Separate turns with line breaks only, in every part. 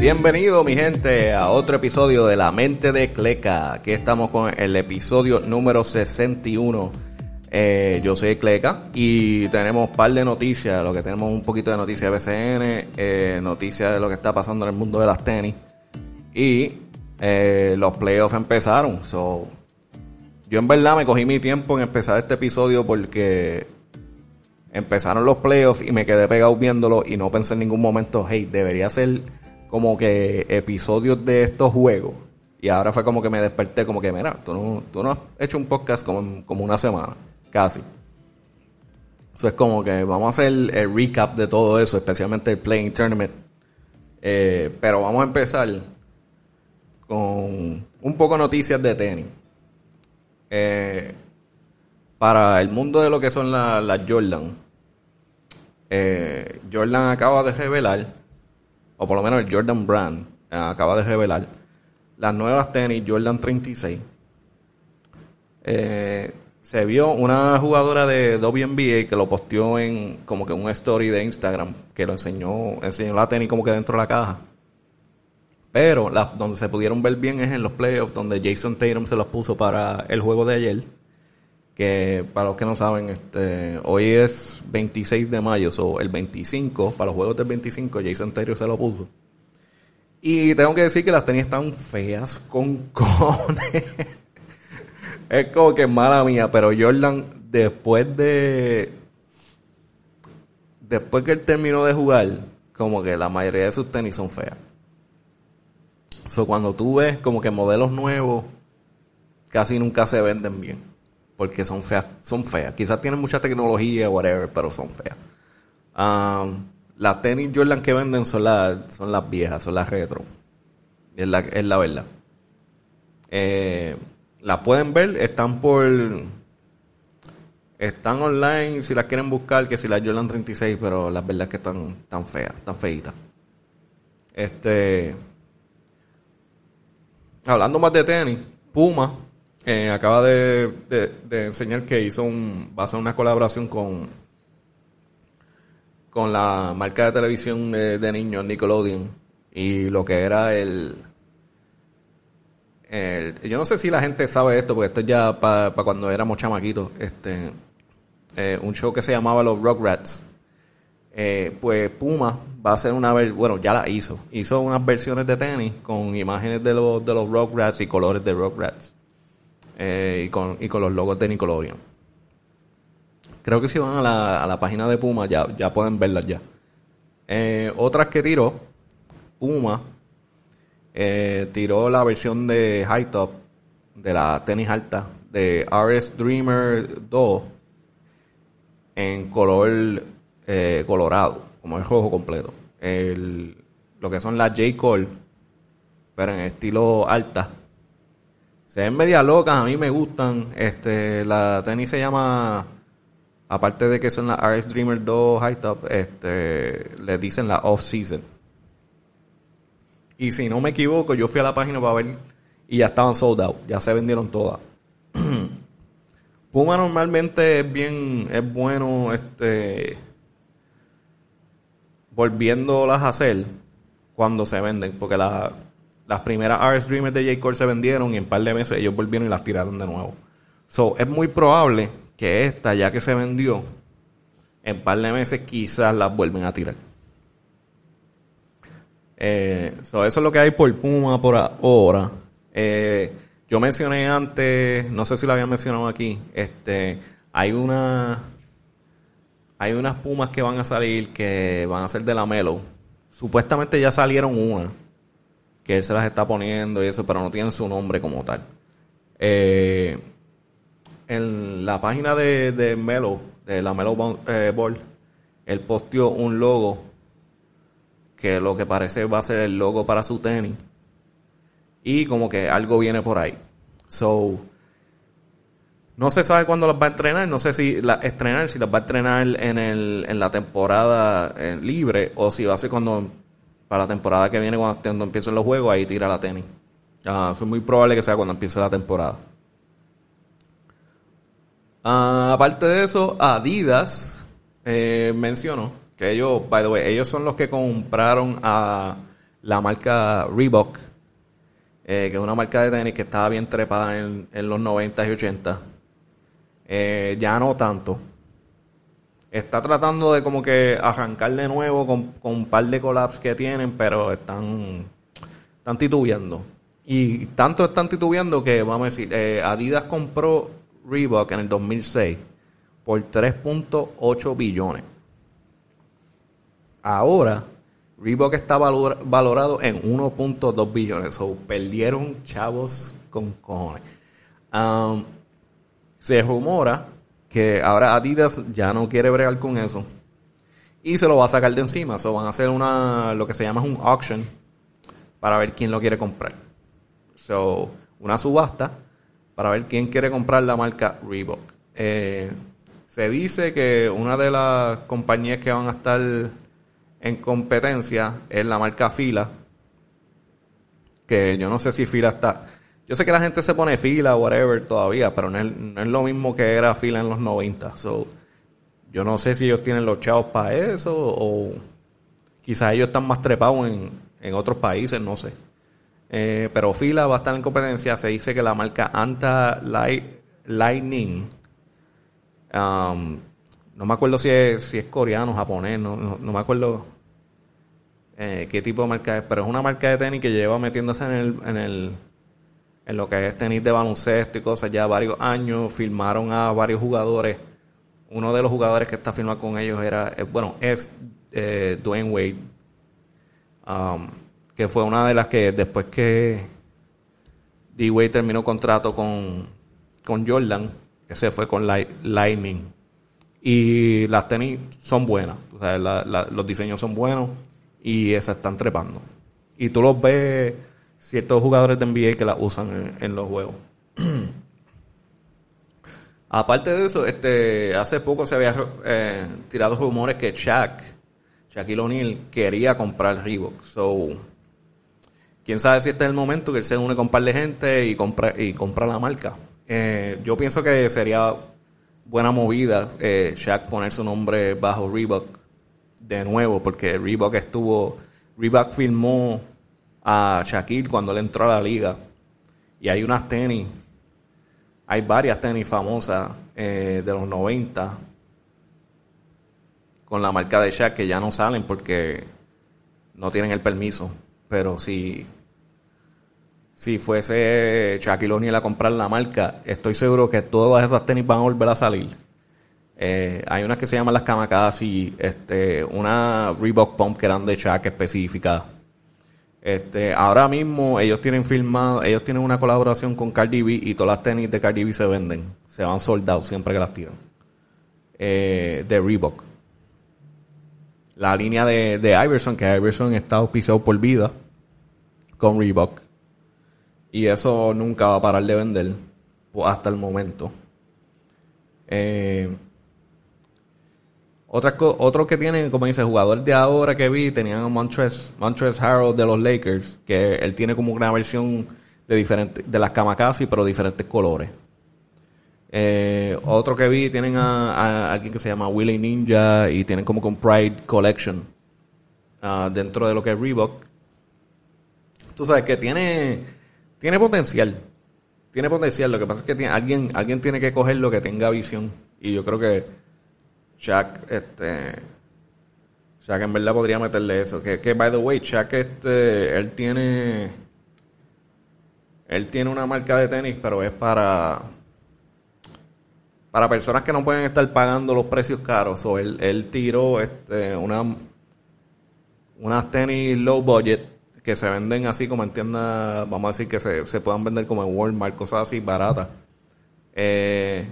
Bienvenido mi gente a otro episodio de La Mente de Cleca. Aquí estamos con el episodio número 61. Eh, yo soy Cleca y tenemos un par de noticias. Lo que tenemos un poquito de noticias de BCN, eh, noticias de lo que está pasando en el mundo de las tenis. Y eh, los playoffs empezaron. So, yo en verdad me cogí mi tiempo en empezar este episodio porque empezaron los playoffs y me quedé pegado viéndolo y no pensé en ningún momento, hey, debería ser como que episodios de estos juegos. Y ahora fue como que me desperté, como que, mira, tú no, tú no has hecho un podcast como, como una semana, casi. Eso es como que vamos a hacer el recap de todo eso, especialmente el Playing Tournament. Eh, pero vamos a empezar con un poco noticias de tenis. Eh, para el mundo de lo que son las Jordan, eh, Jordan acaba de revelar o por lo menos el Jordan Brand, eh, acaba de revelar las nuevas tenis Jordan 36. Eh, se vio una jugadora de WNBA que lo posteó en como que un story de Instagram que lo enseñó, enseñó la tenis como que dentro de la caja. Pero donde se pudieron ver bien es en los playoffs donde Jason Tatum se los puso para el juego de ayer. Que para los que no saben, este, hoy es 26 de mayo, o el 25, para los juegos del 25, Jason Tatum se lo puso. Y tengo que decir que las tenis están feas con cojones. es como que mala mía, pero Jordan, después de. Después que él terminó de jugar, como que la mayoría de sus tenis son feas. So, cuando tú ves como que modelos nuevos, casi nunca se venden bien. Porque son feas, son feas. Quizás tienen mucha tecnología, whatever, pero son feas. Um, las tenis Jordan que venden son, son las viejas, son las retro. Es la, es la verdad. Eh, las pueden ver, están por. Están online si las quieren buscar, que si las Jordan 36, pero la verdad es que están tan feas, tan feitas. Este. Hablando más de tenis, Puma eh, acaba de, enseñar que hizo un, va a hacer una colaboración con, con la marca de televisión de, niños Nickelodeon y lo que era el, yo no sé si la gente sabe esto, porque esto ya para cuando éramos chamaquitos, este, eh, un show que se llamaba Los Rugrats. Eh, pues Puma va a hacer una bueno, ya la hizo. Hizo unas versiones de tenis con imágenes de los, de los Rugrats y colores de Rugrats. Eh, y, con, y con los logos de Nickelodeon. Creo que si van a la, a la página de Puma ya, ya pueden verlas ya. Eh, otras que tiró, Puma tiró la versión de High Top de la tenis alta de RS Dreamer 2 en color eh, colorado, como el rojo completo. El, lo que son las J. Cole, pero en estilo alta. Se ven media locas, a mí me gustan. Este, la tenis se llama, aparte de que son las RS Dreamer 2 High Top, este, le dicen la Off Season. Y si no me equivoco, yo fui a la página para ver y ya estaban sold out, ya se vendieron todas. Puma normalmente es bien, es bueno, este, volviéndolas a hacer cuando se venden, porque las primeras RS Dreamers de J. Cole se vendieron y en un par de meses ellos volvieron y las tiraron de nuevo. So, es muy probable que esta, ya que se vendió, en un par de meses quizás las vuelven a tirar. Eh, eso es lo que hay por Puma por ahora. Eh, yo mencioné antes, no sé si lo había mencionado aquí, este, hay una hay unas pumas que van a salir que van a ser de la Melo. Supuestamente ya salieron una. Que él se las está poniendo y eso, pero no tienen su nombre como tal. Eh, en la página de, de Melo, de la Melo eh, Ball, él posteó un logo que lo que parece va a ser el logo para su tenis. Y como que algo viene por ahí. So, no se sabe cuándo las va a entrenar, no sé si la estrenar, si las va a entrenar en, el, en la temporada eh, libre o si va a ser cuando para la temporada que viene cuando, empiecen los juegos ahí tira la tenis. Uh, es muy probable que sea cuando empiece la temporada. Ah, aparte de eso, Adidas eh, mencionó que ellos, by the way, ellos son los que compraron a la marca Reebok, eh, que es una marca de tenis que estaba bien trepada en, los 90 y 80. Eh, ya no tanto. Está tratando de como que arrancar de nuevo con, un par de collabs que tienen, pero están, están titubeando. Y tanto están titubeando que, vamos a decir, eh, Adidas compró Reebok en el 2006 por 3.8 billones. Ahora, Reebok está valorado en 1.2 billones. O perdieron chavos con cojones. Um, se rumora que ahora Adidas ya no quiere bregar con eso. Y se lo va a sacar de encima. O van a hacer una, lo que se llama un auction para ver quién lo quiere comprar. So, una subasta para ver quién quiere comprar la marca Reebok. Eh, se dice que una de las compañías que van a estar en competencia es la marca Fila. Que yo no sé si Fila está. Yo sé que la gente se pone fila o whatever todavía, pero no es, lo mismo que era fila en los 90. So, yo no sé si ellos tienen los chavos para eso o quizás ellos están más trepados en, en otros países, no sé. Eh, pero fila va a estar en competencia. Se dice que la marca Anta Lightning um, no me acuerdo si es, si es coreano, japonés, no, no, me acuerdo eh, qué tipo de marca es, pero es una marca de tenis que lleva metiéndose en el, en el en lo que es tenis de baloncesto y cosas ya varios años, firmaron a varios jugadores. Uno de los jugadores que está firmado con ellos era, eh, bueno, es eh, Dwayne Wade, um, que fue una de las que después que D. Wade terminó contrato con, con Jordan, ese fue con Lightning. Y las tenis son buenas. los diseños son buenos y se están trepando. Y tú los ves, ciertos jugadores de NBA que las usan en, los juegos. Aparte de eso, este, hace poco se había eh, tirado rumores que Shaq, Shaquille O'Neal, quería comprar Reebok. So, quién sabe si este es el momento que él se une con un par de gente y compra, y compra la marca. Eh, yo pienso que sería buena movida eh, Shaq poner su nombre bajo Reebok de nuevo, porque Reebok estuvo, Reebok filmó a Shaquille cuando él entró a la liga. Y hay unas tenis, hay varias tenis famosas eh, de los 90 con la marca de Shaq que ya no salen porque no tienen el permiso. Pero si si fuese Shaquille O'Neal a comprar la marca, estoy seguro que todas esas tenis van a volver a salir. Eh, hay unas que se llaman las Kamakaze, este, una Reebok Pump que eran de Shaq específica. Este, ahora mismo ellos tienen filmado, ellos tienen una colaboración con Cardi B y todas las tenis de Cardi B se venden, se van soldados siempre que las tiran. Eh, de Reebok. La línea de, de Iverson, que Iverson está auspiciado por vida con Reebok. Y eso nunca va a parar de vender hasta el momento. Eh, otra otro que tienen, como dice, jugador de ahora que vi, tenían a Montrez, Montrez Harrell de los Lakers, que él tiene como una versión de diferentes, de las Kamakaze, pero diferentes colores. Eh, otro que vi, tienen a, alguien que se llama Willy Ninja y tienen como con Pride Collection ah, dentro de lo que es Reebok. Tú sabes que tiene tiene potencial. Tiene potencial. Lo que pasa es que tiene, alguien, alguien tiene que coger lo que tenga visión. Y yo creo que Shaq, este. Shaq en verdad podría meterle eso. Que, que by the way, Shaq, este, él tiene. Él tiene una marca de tenis, pero es para. Para personas que no pueden estar pagando los precios caros. O él, él tiró este, una. Unas tenis low budget que se venden así como en tiendas, vamos a decir que se, se puedan vender como en Walmart, cosas así baratas. Eh,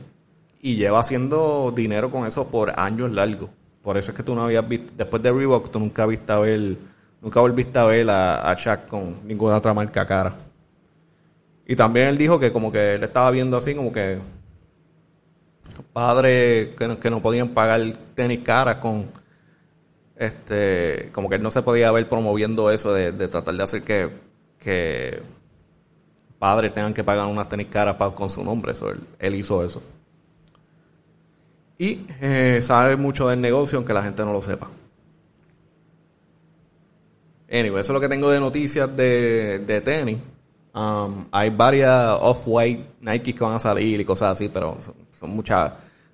y lleva haciendo dinero con eso por años largos. Por eso es que tú no habías visto, después de Reebok, tú nunca viste a ver, nunca volviste a ver a, a Shaq con ninguna otra marca cara. Y también él dijo que como que él estaba viendo así como que padres que no, que no podían pagar tenis caras con este, como que él no se podía ver promoviendo eso de, tratar de hacer que, que, padres tengan que pagar unas tenis caras con su nombre. Eso, él, hizo eso. Y eh, sabe mucho del negocio, aunque la gente no lo sepa. Anyway, eso es lo que tengo de noticias de, de tenis. Um, hay varias off-white Nike que van a salir y cosas así, pero son, muchas.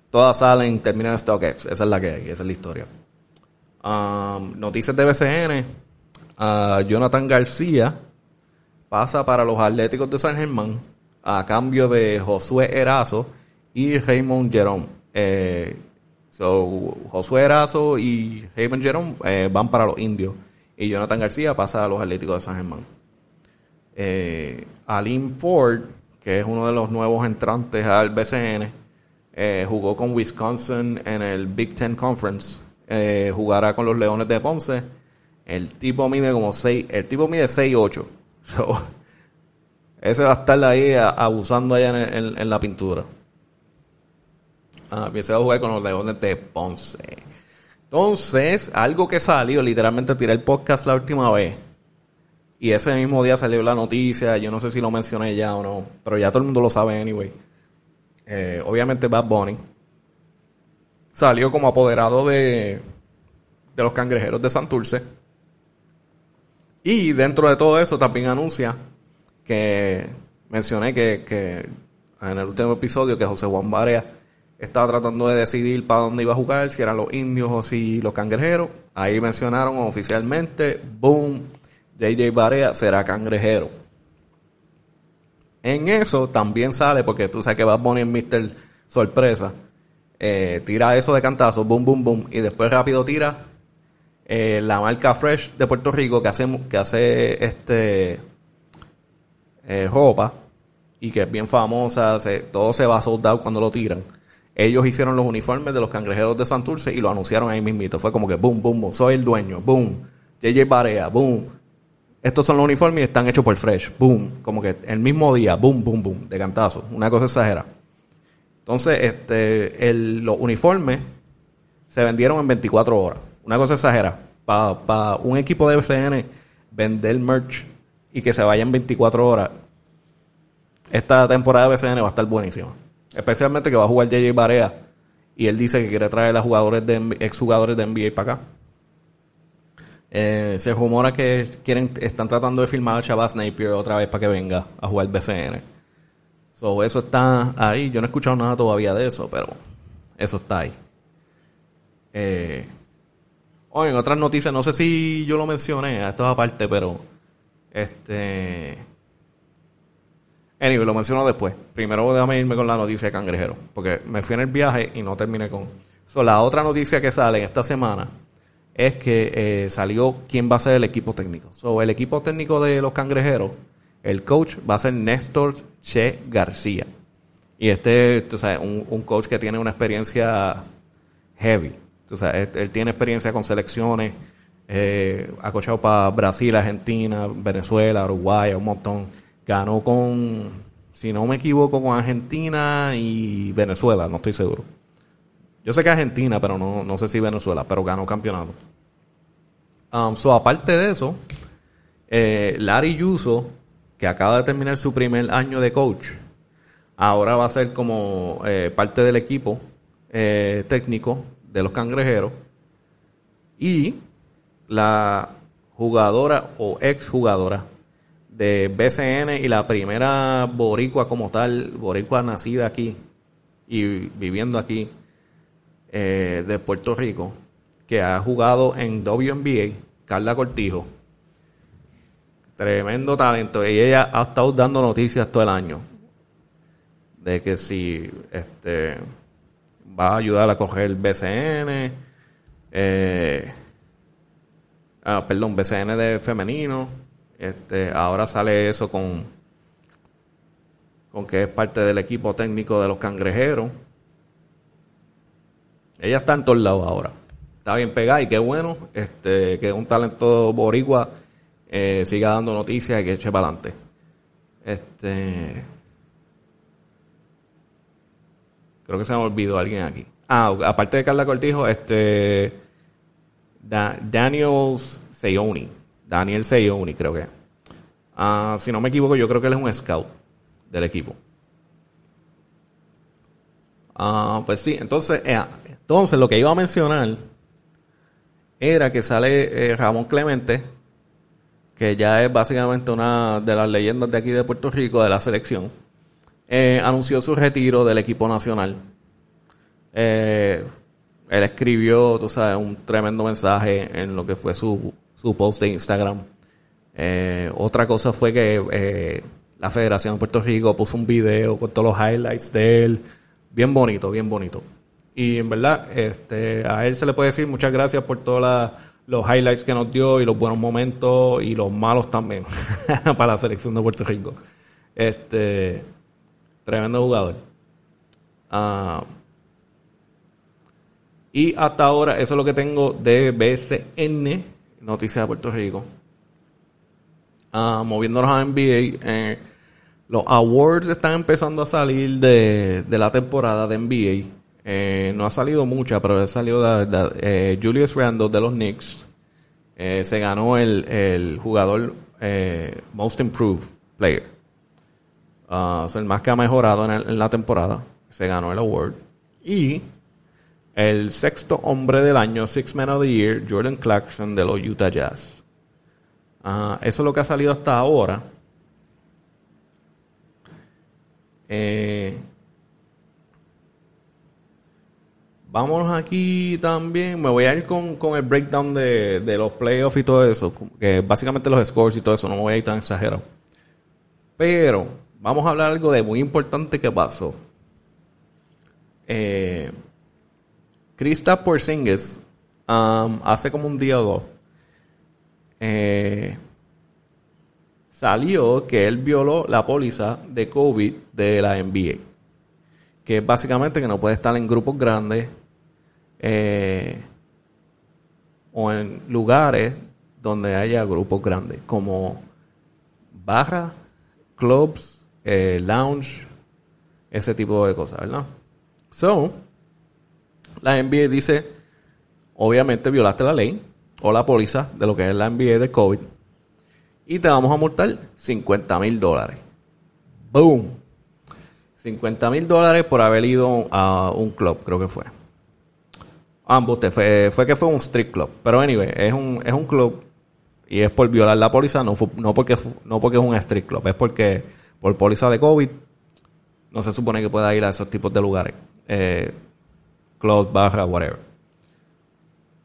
Todas salen, terminan en StockX. Esa es la que hay, esa es la historia. Um, noticias de BCN. Uh, Jonathan García pasa para los Atléticos de San Germán a cambio de Josué Erazo y Raymond Jerome. Eh, so, Josué Erazo y Raymond Jerome eh, van para los indios y Jonathan García pasa a los Atléticos de San Germán. Eh, Ford, que es uno de los nuevos entrantes al BCN, eh, jugó con Wisconsin en el Big Ten Conference. Eh, jugará con los Leones de Ponce. El tipo mide como 6, el tipo mide 6'8". So, ese va a estar ahí abusando allá en, la pintura. Ah, empieza a jugar con los Leones de Ponce. Entonces, algo que salió, literalmente tiré el podcast la última vez y ese mismo día salió la noticia, yo no sé si lo mencioné ya o no, pero ya todo el mundo lo sabe anyway. Eh, obviamente Bad Bunny salió como apoderado de, de los cangrejeros de Santurce. Y dentro de todo eso también anuncia que mencioné que, que en el último episodio que José Juan Barea estaba tratando de decidir para dónde iba a jugar, si eran los indios o si los cangrejeros. Ahí mencionaron oficialmente, boom, JJ Barea será cangrejero. En eso también sale, porque tú sabes que va a poner Mr. Sorpresa. Eh, tira eso de cantazo, boom, boom, boom. Y después rápido tira eh, la marca Fresh de Puerto Rico que hace, que hace este eh, ropa y que es bien famosa. todo se va a soldar cuando lo tiran. Ellos hicieron los uniformes de los cangrejeros de Santurce y lo anunciaron ahí mismito. Fue como que boom, boom, boom. Soy el dueño, boom. JJ Barea, boom. Estos son los uniformes y están hechos por Fresh. Boom. Como que el mismo día. Boom, boom, boom. De cantazo. Una cosa exagera. Entonces, este, los uniformes se vendieron en 24 horas. Una cosa exagera. Para un equipo de BCN vender merch y que se vaya en 24 horas, esta temporada de BCN va a estar buenísima. Especialmente que va a jugar JJ Barea y él dice que quiere traer a jugadores de exjugadores de NBA para acá. Eh, se rumora que quieren, están tratando de filmar a Chavaz Napier otra vez para que venga a jugar BCN. So, eso está ahí. Yo no he escuchado nada todavía de eso, pero eso está ahí. Eh, en otras noticias, no sé si yo lo mencioné, esto es aparte, pero este. Anyway, lo menciono después. Primero déjame irme con la noticia de cangrejero, porque me fui en el viaje y no terminé con. So, la otra noticia que sale esta semana es que eh, salió quién va a ser el equipo técnico. So, el equipo técnico de los cangrejeros, el coach va a ser Néstor Che García. Y este, tú sabes, un, coach que tiene una experiencia heavy. Tú sabes, él, tiene experiencia con selecciones, eh, ha coachado para Brasil, Argentina, Venezuela, Uruguay, un montón. Ganó con, si no me equivoco, con Argentina y Venezuela, no estoy seguro. Yo sé que Argentina, pero no, no sé si Venezuela, pero ganó campeonato. Um, so, aparte de eso, eh, Larry Yuso, que acaba de terminar su primer año de coach, ahora va a ser como eh, parte del equipo eh, técnico de los cangrejeros. Y la jugadora o ex jugadora de BCN y la primera boricua como tal, boricua nacida aquí y viviendo aquí, eh, de Puerto Rico que ha jugado en WNBA, Carla Cortijo. Tremendo talento. Y ella ha estado dando noticias todo el año de que si este va a ayudar a coger el BCN, eh, ah, perdón, BCN de femenino. Este, ahora sale eso con, con que es parte del equipo técnico de los cangrejeros. Ella está en todos lados ahora. Está bien pegada y qué bueno este, que un talento boricua eh, siga dando noticias y que eche para adelante. Este. Creo que se me olvidó alguien aquí. Ah, aparte de Carla Cortijo, este. Daniel Seyoni. Daniel Seyoni, creo que. Ah, si no me equivoco, yo creo que él es un scout del equipo. Ah, pues sí, entonces, eh, entonces, lo que iba a mencionar era que sale eh, Ramón Clemente que ya es básicamente una de las leyendas de aquí de Puerto Rico, de la selección, eh, anunció su retiro del equipo nacional. Él escribió, tú sabes, un tremendo mensaje en lo que fue su, su post de Instagram. Eh, otra cosa fue que la Federación de Puerto Rico puso un video con todos los highlights de él. Bien bonito, bien bonito. Y en verdad, este, a él se le puede decir muchas gracias por todos los highlights que nos dio y los buenos momentos y los malos también para la selección de Puerto Rico. Este, tremendo jugador. Ah, y hasta ahora, eso es lo que tengo de BCN, Noticias de Puerto Rico. Ah, moviéndonos a NBA. Eh, los awards están empezando a salir de, la temporada de NBA. Eh, no ha salido mucha, pero ha salido eh, Julius Randle de los Knicks. Eh, se ganó el, jugador Most Improved Player. Uh, el más que ha mejorado en, la temporada. Se ganó el award. Y el sexto hombre del año, Six Man of the Year, Jordan Clarkson de los Utah Jazz. Uh, eso es lo que ha salido hasta ahora. Eh, vámonos aquí también. Me voy a ir con, el breakdown de, los playoffs y todo eso. Que básicamente los scores y todo eso. No me voy a ir tan exagerado. Pero vamos a hablar algo de muy importante que pasó. Eh, Krista Porzingis um, hace como un día o dos eh, salió que él violó la póliza de COVID de la NBA. Que básicamente que no puede estar en grupos grandes eh, o en lugares donde haya grupos grandes, como barra, clubs, eh, lounge, ese tipo de cosas, ¿verdad? So, la NBA dice, obviamente violaste la ley o la póliza de lo que es la NBA de COVID y te vamos a multar 50 mil dólares. ¡Boom! 50 mil dólares por haber ido a un club, creo que fue. Ambos, te fue, fue que fue un street club. Pero anyway, es un, es un club y es por violar la póliza, no, no, porque, no porque es un street club, es porque por póliza de COVID no se supone que pueda ir a esos tipos de lugares. Eh, club, barra, whatever.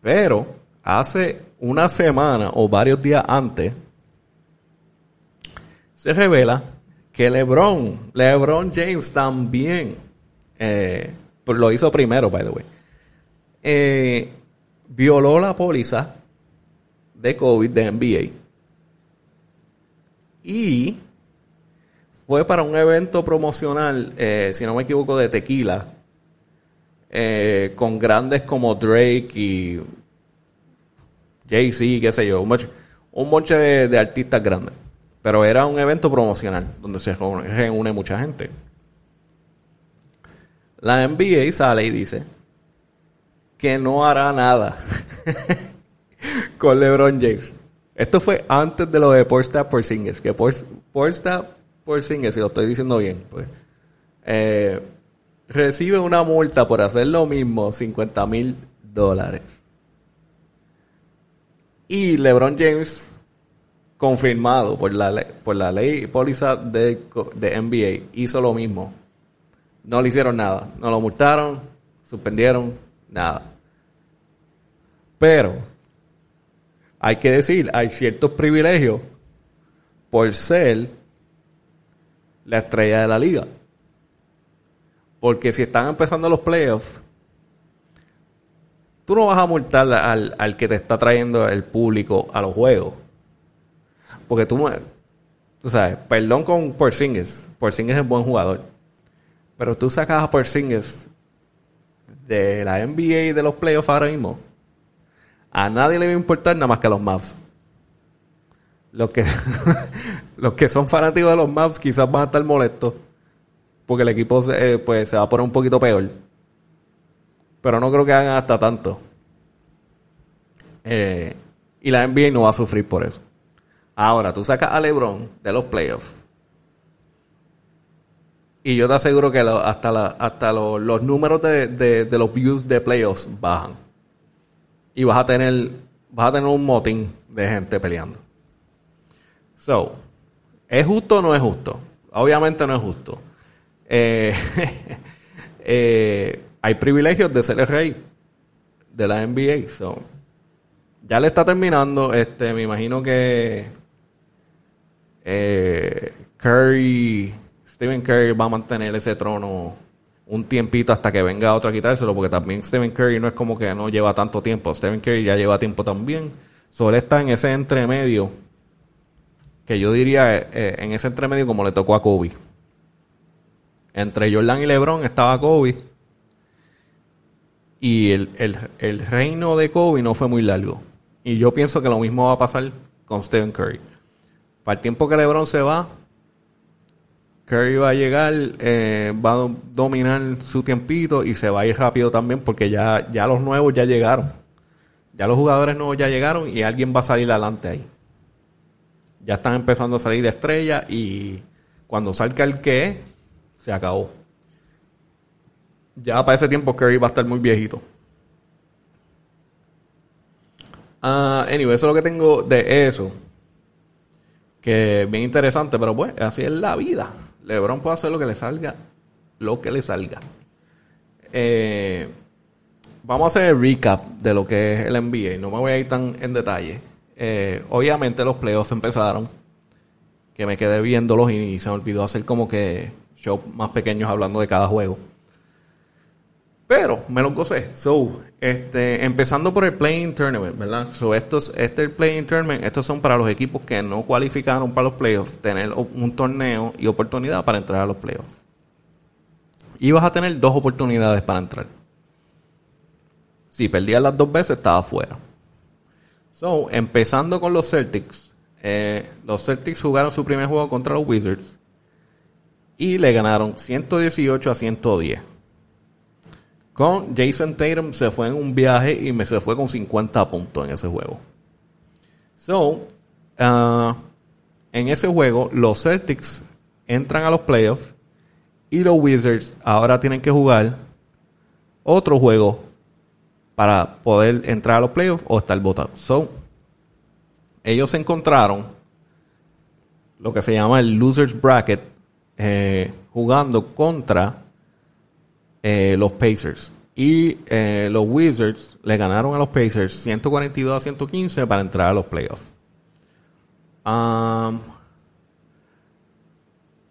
Pero hace una semana o varios días antes, se revela que LeBron, LeBron James también, eh, pues lo hizo primero, by the way, eh, violó la póliza de COVID de NBA y fue para un evento promocional, eh, si no me equivoco, de tequila, con grandes como Drake y Jay-Z, qué sé yo, un montón de artistas grandes. Pero era un evento promocional donde se reúne mucha gente. La NBA sale y dice que no hará nada con LeBron James. Esto fue antes de lo de Porsta Porzingis, que Porsta Porzingis, si lo estoy diciendo bien, pues eh, recibe una multa por hacer lo mismo, 50 mil dólares. Y LeBron James confirmado por la, por la ley póliza de, de NBA, hizo lo mismo. No le hicieron nada. No lo multaron, suspendieron, nada. Pero, hay que decir, hay ciertos privilegios por ser la estrella de la liga. Porque si están empezando los playoffs, tú no vas a multar al, al que te está trayendo el público a los juegos porque tú, tú sabes, perdón con Porzingis. Porzingis es un buen jugador. Pero tú sacas a Porzingis de la NBA y de los playoffs ahora mismo. A nadie le va a importar nada más que a los Mavs. Los que, los que son fanáticos de los Mavs quizás van a estar molestos. Porque el equipo se, eh, pues, se va a poner un poquito peor. Pero no creo que hagan hasta tanto. Eh, y la NBA no va a sufrir por eso. Ahora, tú sacas a LeBron de los playoffs. Y yo te aseguro que hasta, hasta los números de, los views de playoffs bajan. Y vas a tener, vas a tener un motín de gente peleando. So, ¿es justo o no es justo? Obviamente no es justo. Eh, eh, hay privilegios de ser el rey de la NBA. So, ya le está terminando. Este, me imagino que eh, Curry, Stephen Curry va a mantener ese trono un tiempito hasta que venga otro a quitárselo, porque también Stephen Curry no es como que no lleva tanto tiempo. Stephen Curry ya lleva tiempo también. Solo está en ese entremedio, que yo diría eh, en ese entremedio como le tocó a Kobe. Entre Jordan y LeBron estaba Kobe. Y el, el reino de Kobe no fue muy largo. Y yo pienso que lo mismo va a pasar con Stephen Curry. Para el tiempo que LeBron se va, Curry va a llegar, eh, va a dominar su tiempito y se va a ir rápido también porque ya, ya los nuevos ya llegaron. Ya los jugadores nuevos ya llegaron y alguien va a salir adelante ahí. Ya están empezando a salir estrellas y cuando salga el que se acabó. Ya para ese tiempo Curry va a estar muy viejito. Uh, anyway, eso es lo que tengo de eso. Que bien interesante, pero pues así es la vida. LeBron puede hacer lo que le salga, lo que le salga. Eh, vamos a hacer el recap de lo que es el NBA. No me voy a ir tan en detalle. Eh, obviamente los playoffs empezaron. Que me quedé viéndolos y se me olvidó hacer como que shows más pequeños hablando de cada juego. Pero me lo gocé. So, este, empezando por el Playing Tournament, ¿verdad? So, estos, este el Playing Tournament, estos son para los equipos que no cualificaron para los playoffs, tener un torneo y oportunidad para entrar a los playoffs. Y vas a tener dos oportunidades para entrar. Si perdías las dos veces, estaba fuera. So, empezando con los Celtics. Eh, los Celtics jugaron su primer juego contra los Wizards y le ganaron 118 a 110. Con Jason Tatum se fue en un viaje y me se fue con 50 puntos en ese juego. So, uh, en ese juego, los Celtics entran a los playoffs y los Wizards ahora tienen que jugar otro juego para poder entrar a los playoffs o estar votados. So, ellos encontraron lo que se llama el Losers Bracket eh, jugando contra eh, los Pacers. Y eh, los Wizards le ganaron a los Pacers 142 a 115 para entrar a los playoffs.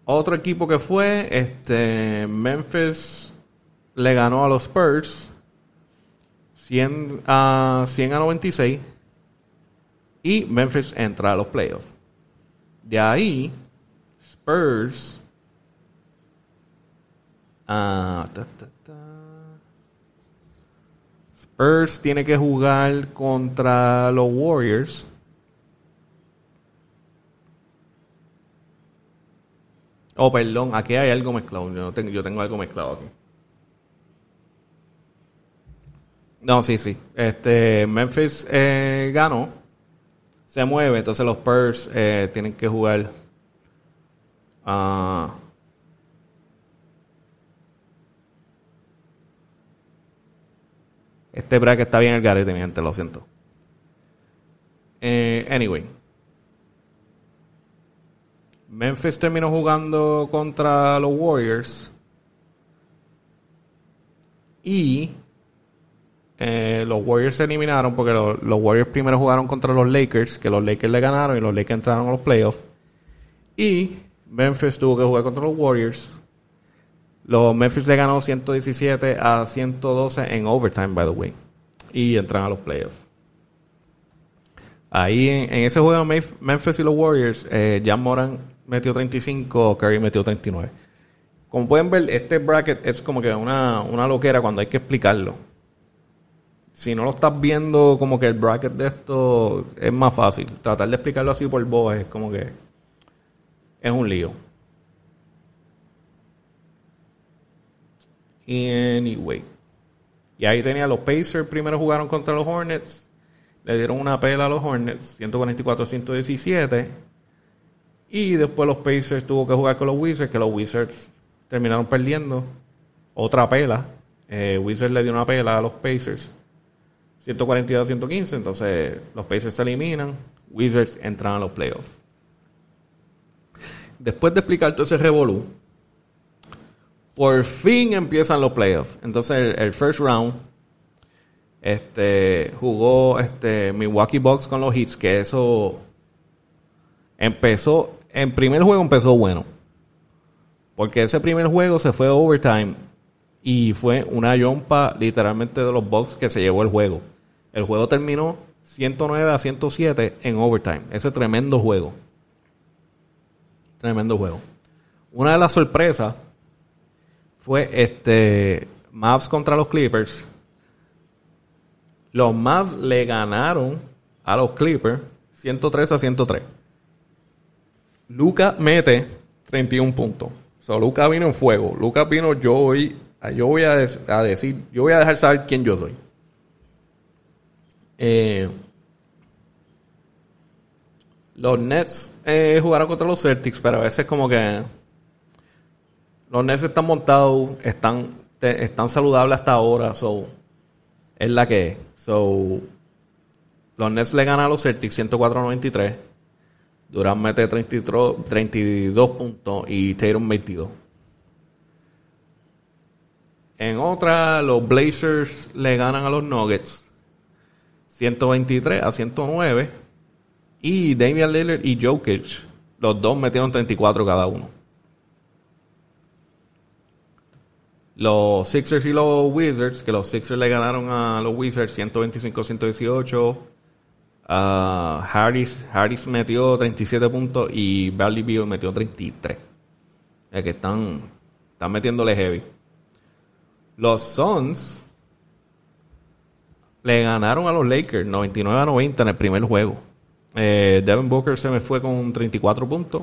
otro equipo que fue, este, Memphis le ganó a los Spurs 100 a, 100 a 96 y Memphis entra a los playoffs. De ahí, Spurs Ah, Spurs tiene que jugar contra los Warriors. Oh, perdón, aquí hay algo mezclado. Yo tengo, yo tengo algo mezclado aquí. No, sí, sí. Este, Memphis eh, ganó. Se mueve, entonces los Spurs eh, tienen que jugar. Uh, Este bracket está bien el garete, mi gente, lo siento. Eh, anyway. Memphis terminó jugando contra los Warriors. Y eh, los Warriors se eliminaron porque los Warriors primero jugaron contra los Lakers, que los Lakers le ganaron y los Lakers entraron a los playoffs. Y Memphis tuvo que jugar contra los Warriors. Los Memphis le ganó 117 a 112 en overtime, by the way. Y entran a los playoffs. Ahí en, ese juego Memphis y los Warriors, eh, Jan Moran metió 35, Curry metió 39. Como pueden ver, este bracket es como que una, una loquera cuando hay que explicarlo. Si no lo estás viendo como que el bracket de esto es más fácil. Tratar de explicarlo así por voz es como que es un lío. Anyway. Y ahí tenía los Pacers. Primero jugaron contra los Hornets. Le dieron una pela a los Hornets. 144-117. Y después los Pacers tuvo que jugar con los Wizards. Que los Wizards terminaron perdiendo. Otra pela. Eh, Wizards le dio una pela a los Pacers. 142-115. Entonces los Pacers se eliminan. Wizards entran a los playoffs. después de explicar todo ese revolú, por fin empiezan los playoffs. Entonces el, first round este jugó este Milwaukee Bucks con los Heats, que eso empezó, en primer juego empezó bueno. Porque ese primer juego se fue overtime y fue una yompa literalmente de los Bucks que se llevó el juego. El juego terminó 109 a 107 en overtime. Ese tremendo juego. Tremendo juego. Una de las sorpresas fue este Mavs contra los Clippers. Los Mavs le ganaron a los Clippers 103 a 103. Luca mete 31 puntos. So, Luca vino en fuego. Luca vino, yo voy, yo voy a, decir, yo voy a dejar saber quién yo soy. Eh, los Nets eh, jugaron contra los Celtics, pero a veces como que los Nets están montados, están, están saludables hasta ahora, so es la que es. So, los Nets le ganan a los Celtics 104-93. Durant mete 33, 32 puntos y Tatum 22. En otra, los Blazers le ganan a los Nuggets 123 a 109. Y Damian Lillard y Jokic, los dos metieron 34 cada uno. Los Sixers y los Wizards, que los Sixers le ganaron a los Wizards 125-118. Harris, Harris metió 37 puntos y Bradley Beal metió 33. Es que están, están metiéndole heavy. Los Suns le ganaron a los Lakers 99 a 90 en el primer juego. Eh, Devin Booker se me fue con 34 puntos.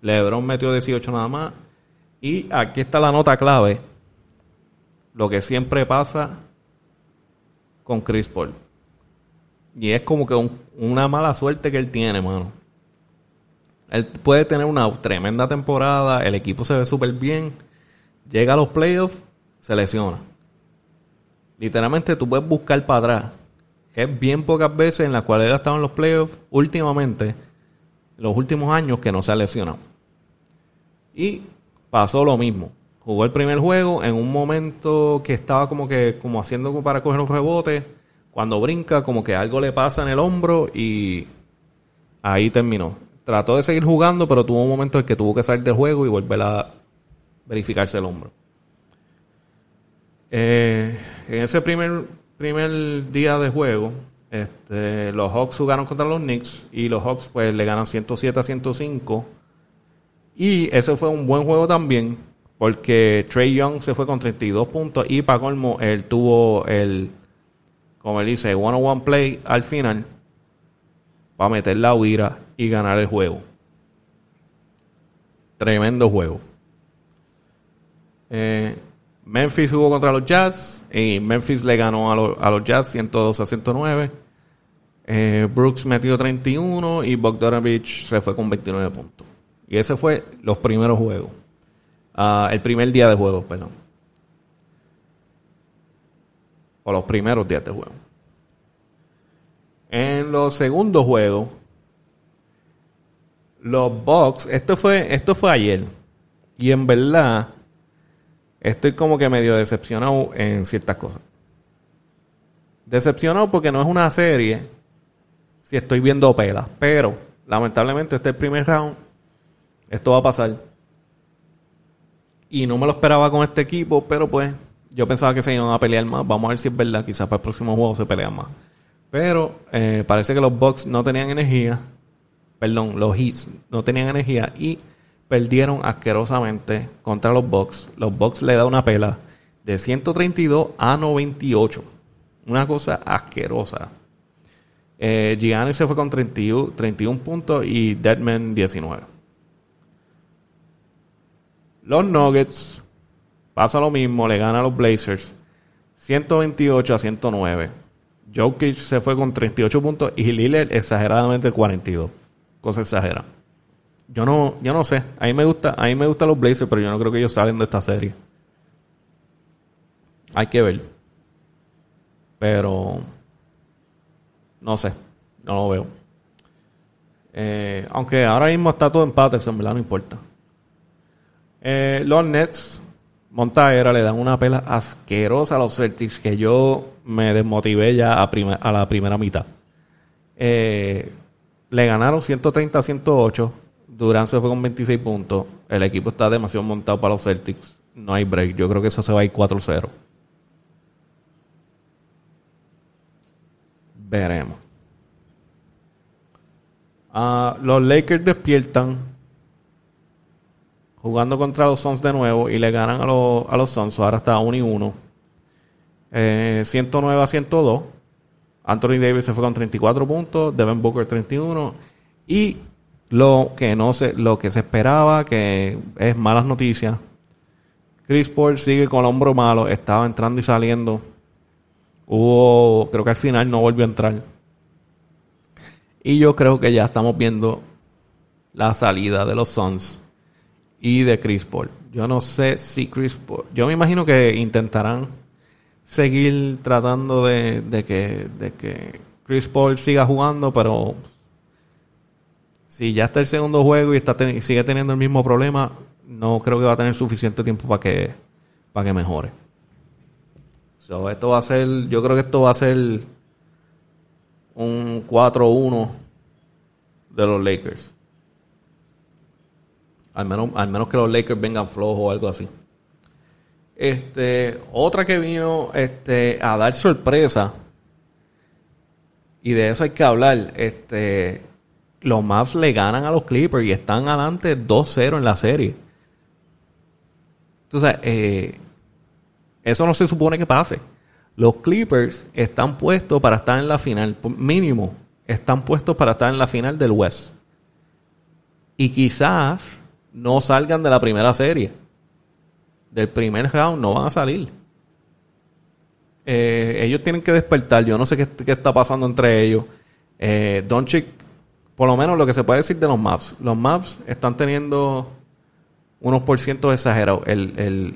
LeBron metió 18 nada más. Y aquí está la nota clave lo que siempre pasa con Chris Paul. Y es como que una mala suerte que él tiene, mano. Él puede tener una tremenda temporada, el equipo se ve súper bien, llega a los playoffs, se lesiona. Literalmente tú puedes buscar para atrás. Es bien pocas veces en las cuales él ha estado en los playoffs últimamente, los últimos años, que no se ha lesionado. Y pasó lo mismo jugó el primer juego en un momento que estaba como que como haciendo para coger un rebote. Cuando brinca, como que algo le pasa en el hombro y ahí terminó. Trató de seguir jugando, pero tuvo un momento en que tuvo que salir del juego y volver a verificarse el hombro. Eh, en ese primer, primer día de juego, este, los Hawks jugaron contra los Knicks y los Hawks pues le ganan 107 a 105. Y ese fue un buen juego también porque Trey Young se fue con 32 puntos y para él tuvo el, como él dice, one on one play al final para meter la huira y ganar el juego. Tremendo juego. Eh, Memphis jugó contra los Jazz y Memphis le ganó a, los Jazz 102 a 109. Eh, Brooks metió 31 y Bogdanovich se fue con 29 puntos. Y ese fue los primeros juegos. Ah, el primer día de juego, perdón. O los primeros días de juego. En los segundos juegos, los Bucks, esto fue, esto fue ayer. Y en verdad, estoy como que medio decepcionado en ciertas cosas. Decepcionado porque no es una serie si estoy viendo pelas. Pero, lamentablemente, este es el primer round. Esto va a pasar. Y no me lo esperaba con este equipo, pero pues yo pensaba que se iban a pelear más. Vamos a ver si es verdad. Quizás para el próximo juego se pelean más. Pero eh, parece que los Bucks no tenían energía. Perdón, los Heats no tenían energía y perdieron asquerosamente contra los Bucks. Los Bucks le da una pela de 132 a 98. Una cosa asquerosa. Eh, se fue con 31, 31 puntos y Deadman 19. Los Nuggets pasa lo mismo, le gana a los Blazers 128 a 109. Jokic se fue con 38 puntos y Lillard exageradamente 42. Cosa exagerada. Yo no, yo no sé. A mí me gusta, a mí me gustan los Blazers, pero yo no creo que ellos salen de esta serie. Hay que ver. Pero no sé, no lo veo. Eh, aunque ahora mismo está todo empate, en verdad no importa. Eh, los Nets, Montaera, le dan una pela asquerosa a los Celtics que yo me desmotivé ya a, a la primera mitad. Eh, le ganaron 130 a 108. Durán se fue con 26 puntos. El equipo está demasiado montado para los Celtics. No hay break. Yo creo que eso se va a ir 4-0. Veremos. Ah, los Lakers despiertan jugando contra los Suns de nuevo y le ganan a los, a los Suns. Ahora está 1 y 1. 109 eh, a 102. Anthony Davis se fue con 34 puntos, Devin Booker 31 y lo que no se lo que se esperaba que es malas noticias. Chris Paul sigue con el hombro malo, estaba entrando y saliendo. Hubo creo que al final no volvió a entrar. Y yo creo que ya estamos viendo la salida de los Suns y de Chris Paul. Yo no sé si Chris Paul, yo me imagino que intentarán seguir tratando de, que, de que Chris Paul siga jugando, pero si ya está el segundo juego y está sigue teniendo el mismo problema, no creo que va a tener suficiente tiempo para que, para que mejore. esto va a ser, yo creo que esto va a ser un 4-1 de los Lakers. Al menos, al menos que los Lakers vengan flojos o algo así. Este, otra que vino este, a dar sorpresa, y de eso hay que hablar, este, los Mavs le ganan a los Clippers y están adelante 2-0 en la serie. Entonces, eh, eso no se supone que pase. Los Clippers están puestos para estar en la final, mínimo, están puestos para estar en la final del West. Y quizás no salgan de la primera serie del primer round no van a salir. Eh, ellos tienen que despertar. Yo no sé qué, está pasando entre ellos. Eh, Doncic, por lo menos lo que se puede decir de los maps. Los maps están teniendo unos por ciento exagerados. El, el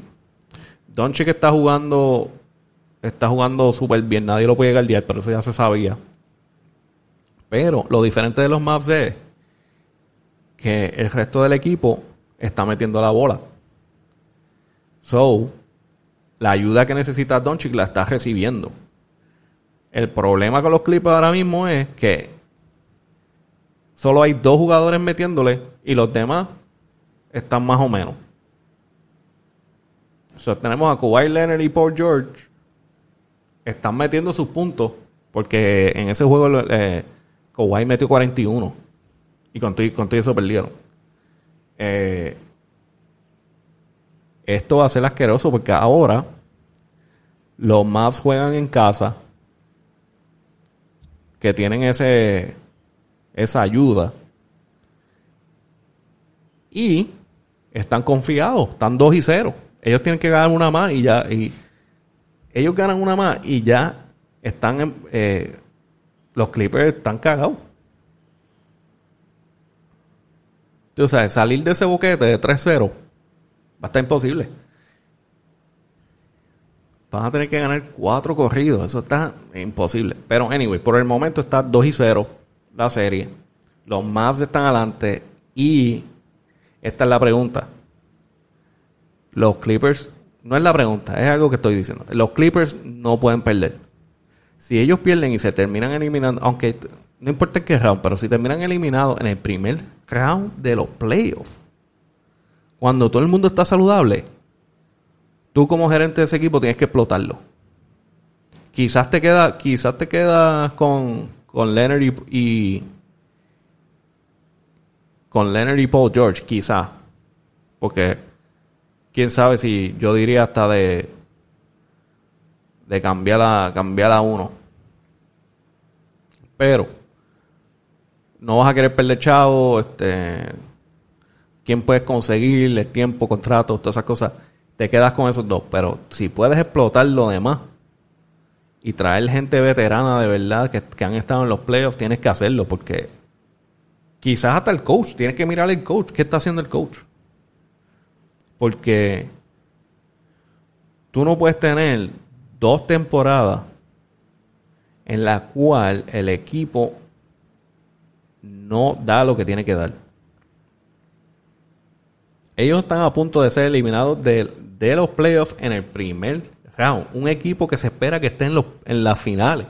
está jugando está jugando súper bien. Nadie lo puede guardiar, pero eso ya se sabía. Pero lo diferente de los maps es que el resto del equipo está metiendo la bola. So, la ayuda que necesita Doncic la está recibiendo. El problema con los Clippers ahora mismo es que solo hay dos jugadores metiéndole y los demás están más o menos. Tenemos a Kawhi Leonard y Paul George. Están metiendo sus puntos porque en ese juego eh, Kawhi metió 41 y con todo, con todo eso perdieron. Eh, esto va a ser asqueroso porque ahora los Mavs juegan en casa que tienen ese esa ayuda y están confiados, están 2 y 0. Ellos tienen que ganar una más y ya y ellos ganan una más y ya están eh, los Clippers están cagados. Tú sabes, salir de ese boquete de 3-0 Va a estar imposible. Van a tener que ganar cuatro corridos. Eso está imposible. Pero, anyway, por el momento está 2 y 0 la serie. Los Mavs están adelante. Y esta es la pregunta. Los Clippers, no es la pregunta, es algo que estoy diciendo. Los Clippers no pueden perder. Si ellos pierden y se terminan eliminando, aunque no importa en qué round, pero si terminan eliminados en el primer round de los playoffs, cuando todo el mundo está saludable, tú como gerente de ese equipo tienes que explotarlo. Quizás te queda, quizás te quedas con, con Leonard y, con Leonard y Paul George, quizás. Porque quién sabe si yo diría hasta de de cambiar a, cambiar a uno. Pero no vas a querer perder chavo, este quién puedes conseguir, el tiempo, contrato, todas esas cosas, te quedas con esos dos. Pero si puedes explotar lo demás y traer gente veterana de verdad que, que han estado en los playoffs, tienes que hacerlo porque quizás hasta el coach, tienes que mirar el coach, qué está haciendo el coach. Porque tú no puedes tener dos temporadas en la cual el equipo no da lo que tiene que dar. ellos están a punto de ser eliminados de, de los playoffs en el primer round. Un equipo que se espera que esté en, los, en las finales.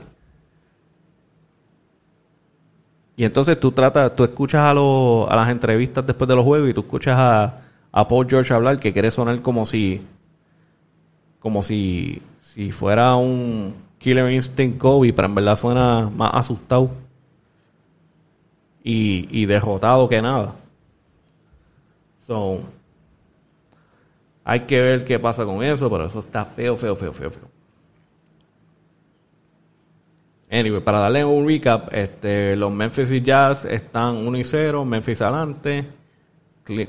Y entonces tú tratas, tú escuchas a, los, a las entrevistas después de los juegos y tú escuchas a, a Paul George hablar que quiere sonar como si como si, si fuera un Killer Instinct Kobe, pero en verdad suena más asustado y, y derrotado que nada. So, hay que ver qué pasa con eso, pero eso está feo, feo, feo, feo, feo. Anyway, para darle un recap, este, los Memphis y Jazz están 1 y 0, Memphis adelante.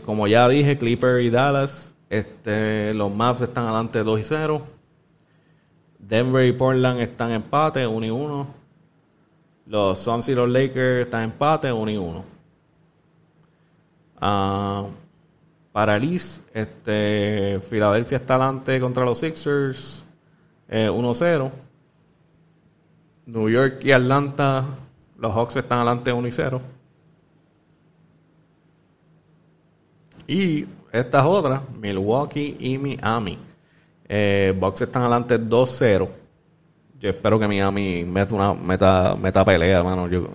Como ya dije, Clipper y Dallas, este, los Mavs están adelante 2 y 0. Denver y Portland están empate, 1 y 1. Los Suns y los Lakers están en empate, 1 y 1. Ah, para Liz, este, Filadelfia está adelante contra los Sixers, 1-0. Eh, New York y Atlanta, los Hawks están adelante 1 y 0. Y estas otras, Milwaukee y Miami. Eh, Bucks están adelante 2-0. Yo espero que Miami meta una meta, meta pelea, mano. Yo,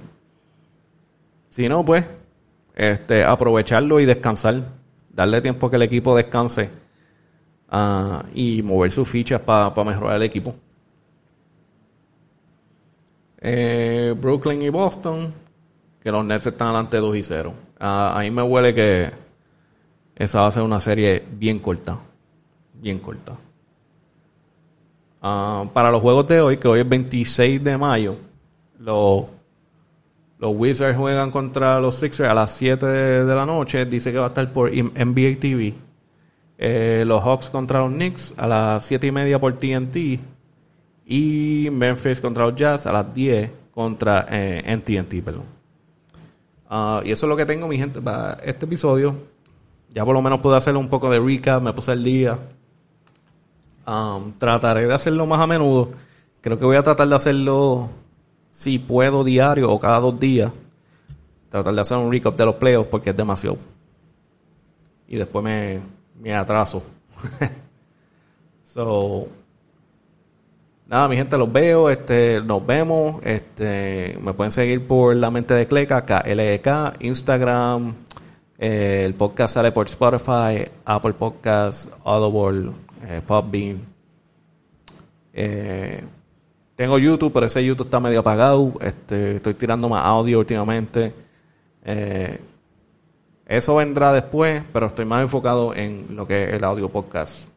si no, pues, este, aprovecharlo y descansar. Darle tiempo a que el equipo descanse. Uh, y mover sus fichas para mejorar el equipo. Eh, Brooklyn y Boston, que los Nets están adelante 2 y 0. Uh, ahí me huele que esa va a ser una serie bien corta. Bien corta. Uh, para los juegos de hoy, que hoy es 26 de mayo, los, los Wizards juegan contra los Sixers a las 7 de, la noche. Dice que va a estar por NBA TV. Eh, los Hawks contra los Knicks a las 7 y media por TNT. Y Memphis contra los Jazz a las 10 contra eh, NTNT, perdón. Ah, y eso es lo que tengo, mi gente, para este episodio. Ya por lo menos pude hacerle un poco de recap, me puse el día. Um, trataré de hacerlo más a menudo. Creo que voy a tratar de hacerlo, si puedo, diario o cada dos días. Tratar de hacer un recap de los playoffs porque es demasiado. Y después me, me atraso. so, Nada, mi gente, los veo, este, nos vemos, este, me pueden seguir por La Mente de Cleca, KLEK, e Instagram, eh, el podcast sale por Spotify, Apple Podcasts, Audible, eh. Eh, tengo YouTube, pero ese YouTube está medio apagado, este, estoy tirando más audio últimamente. Eh, eso vendrá después, pero estoy más enfocado en lo que es el audio podcast.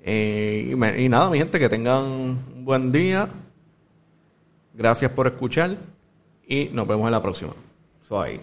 Eh, y, nada, mi gente, que tengan un buen día. Gracias por escuchar y nos vemos en la próxima. So ahí.